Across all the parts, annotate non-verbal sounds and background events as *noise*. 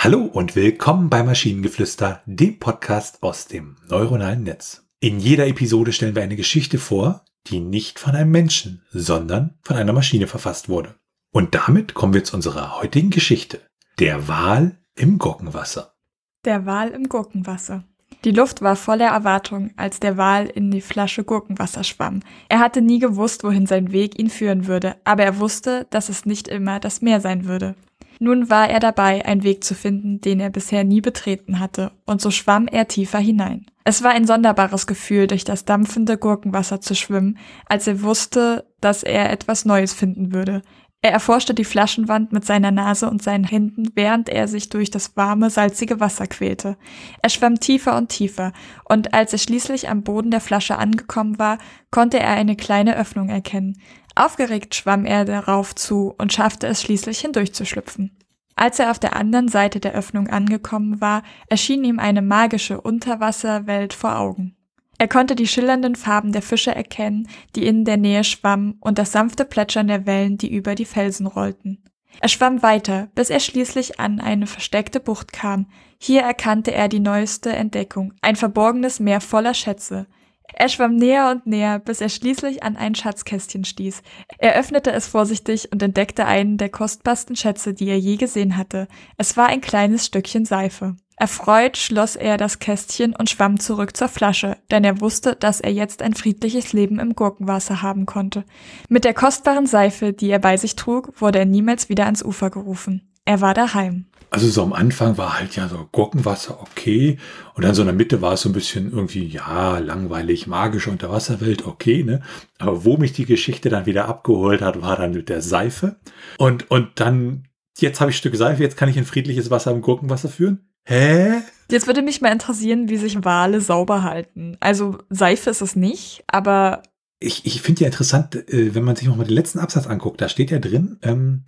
Hallo und willkommen bei Maschinengeflüster, dem Podcast aus dem neuronalen Netz. In jeder Episode stellen wir eine Geschichte vor, die nicht von einem Menschen, sondern von einer Maschine verfasst wurde. Und damit kommen wir zu unserer heutigen Geschichte. Der Wal im Gurkenwasser. Der Wal im Gurkenwasser. Die Luft war voller Erwartung, als der Wal in die Flasche Gurkenwasser schwamm. Er hatte nie gewusst, wohin sein Weg ihn führen würde, aber er wusste, dass es nicht immer das Meer sein würde. Nun war er dabei, einen Weg zu finden, den er bisher nie betreten hatte, und so schwamm er tiefer hinein. Es war ein sonderbares Gefühl, durch das dampfende Gurkenwasser zu schwimmen, als er wusste, dass er etwas Neues finden würde. Er erforschte die Flaschenwand mit seiner Nase und seinen Händen, während er sich durch das warme, salzige Wasser quälte. Er schwamm tiefer und tiefer, und als er schließlich am Boden der Flasche angekommen war, konnte er eine kleine Öffnung erkennen. Aufgeregt schwamm er darauf zu und schaffte es schließlich hindurchzuschlüpfen. Als er auf der anderen Seite der Öffnung angekommen war, erschien ihm eine magische Unterwasserwelt vor Augen. Er konnte die schillernden Farben der Fische erkennen, die in der Nähe schwammen, und das sanfte Plätschern der Wellen, die über die Felsen rollten. Er schwamm weiter, bis er schließlich an eine versteckte Bucht kam. Hier erkannte er die neueste Entdeckung, ein verborgenes Meer voller Schätze. Er schwamm näher und näher, bis er schließlich an ein Schatzkästchen stieß. Er öffnete es vorsichtig und entdeckte einen der kostbarsten Schätze, die er je gesehen hatte. Es war ein kleines Stückchen Seife. Erfreut schloss er das Kästchen und schwamm zurück zur Flasche, denn er wusste, dass er jetzt ein friedliches Leben im Gurkenwasser haben konnte. Mit der kostbaren Seife, die er bei sich trug, wurde er niemals wieder ans Ufer gerufen. Er war daheim. Also so am Anfang war halt ja so Gurkenwasser okay und dann so in der Mitte war es so ein bisschen irgendwie, ja, langweilig, magische Unterwasserwelt, okay, ne? Aber wo mich die Geschichte dann wieder abgeholt hat, war dann mit der Seife und, und dann, jetzt habe ich Stück Seife, jetzt kann ich ein friedliches Wasser im Gurkenwasser führen. Hä? Jetzt würde mich mal interessieren, wie sich Wale sauber halten. Also Seife ist es nicht, aber. Ich, ich finde ja interessant, äh, wenn man sich nochmal den letzten Absatz anguckt, da steht ja drin, ähm,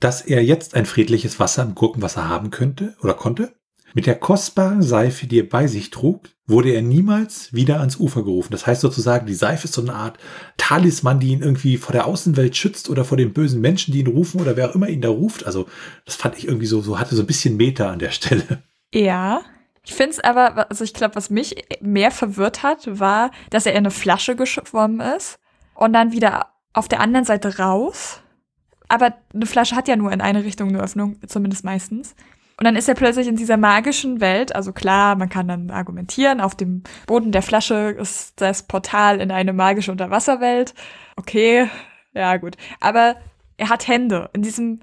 dass er jetzt ein friedliches Wasser im Gurkenwasser haben könnte oder konnte. Mit der kostbaren Seife, die er bei sich trug, wurde er niemals wieder ans Ufer gerufen. Das heißt sozusagen, die Seife ist so eine Art Talisman, die ihn irgendwie vor der Außenwelt schützt oder vor den bösen Menschen, die ihn rufen oder wer auch immer ihn da ruft. Also das fand ich irgendwie so, so hatte so ein bisschen Meter an der Stelle. Ja. Ich finde es aber, also ich glaube, was mich mehr verwirrt hat, war, dass er in eine Flasche geschwommen ist und dann wieder auf der anderen Seite raus. Aber eine Flasche hat ja nur in eine Richtung eine Öffnung, zumindest meistens. Und dann ist er plötzlich in dieser magischen Welt, also klar, man kann dann argumentieren, auf dem Boden der Flasche ist das Portal in eine magische Unterwasserwelt. Okay, ja gut. Aber er hat Hände. In diesem,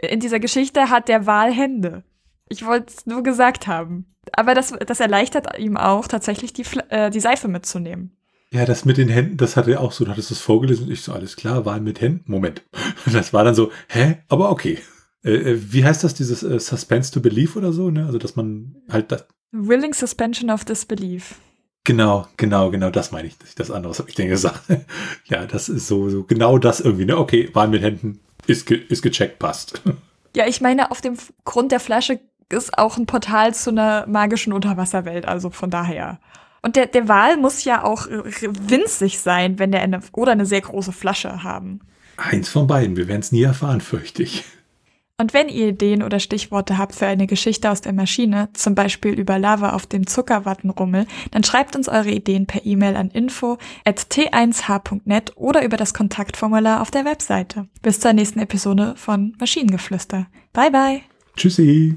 in dieser Geschichte hat der Wal Hände. Ich wollte es nur gesagt haben. Aber das, das erleichtert ihm auch, tatsächlich die, äh, die Seife mitzunehmen. Ja, das mit den Händen, das hatte er auch so, du hattest es vorgelesen. Ich so, alles klar, Wal mit Händen. Moment. *laughs* Das war dann so, hä? Aber okay. Äh, äh, wie heißt das, dieses äh, Suspense to Belief oder so, ne? Also, dass man halt das. Willing Suspension of Disbelief. Genau, genau, genau, das meine ich. Das andere habe ich denn gesagt. *laughs* ja, das ist so, so genau das irgendwie, ne? Okay, Wahl mit Händen ist, ge ist gecheckt, passt. *laughs* ja, ich meine, auf dem Grund der Flasche ist auch ein Portal zu einer magischen Unterwasserwelt, also von daher. Und der, der Wal muss ja auch winzig sein, wenn der eine oder eine sehr große Flasche haben. Eins von beiden, wir werden es nie erfahren, fürchte ich. Und wenn ihr Ideen oder Stichworte habt für eine Geschichte aus der Maschine, zum Beispiel über Lava auf dem Zuckerwattenrummel, dann schreibt uns eure Ideen per E-Mail an info at t1h.net oder über das Kontaktformular auf der Webseite. Bis zur nächsten Episode von Maschinengeflüster. Bye bye. Tschüssi.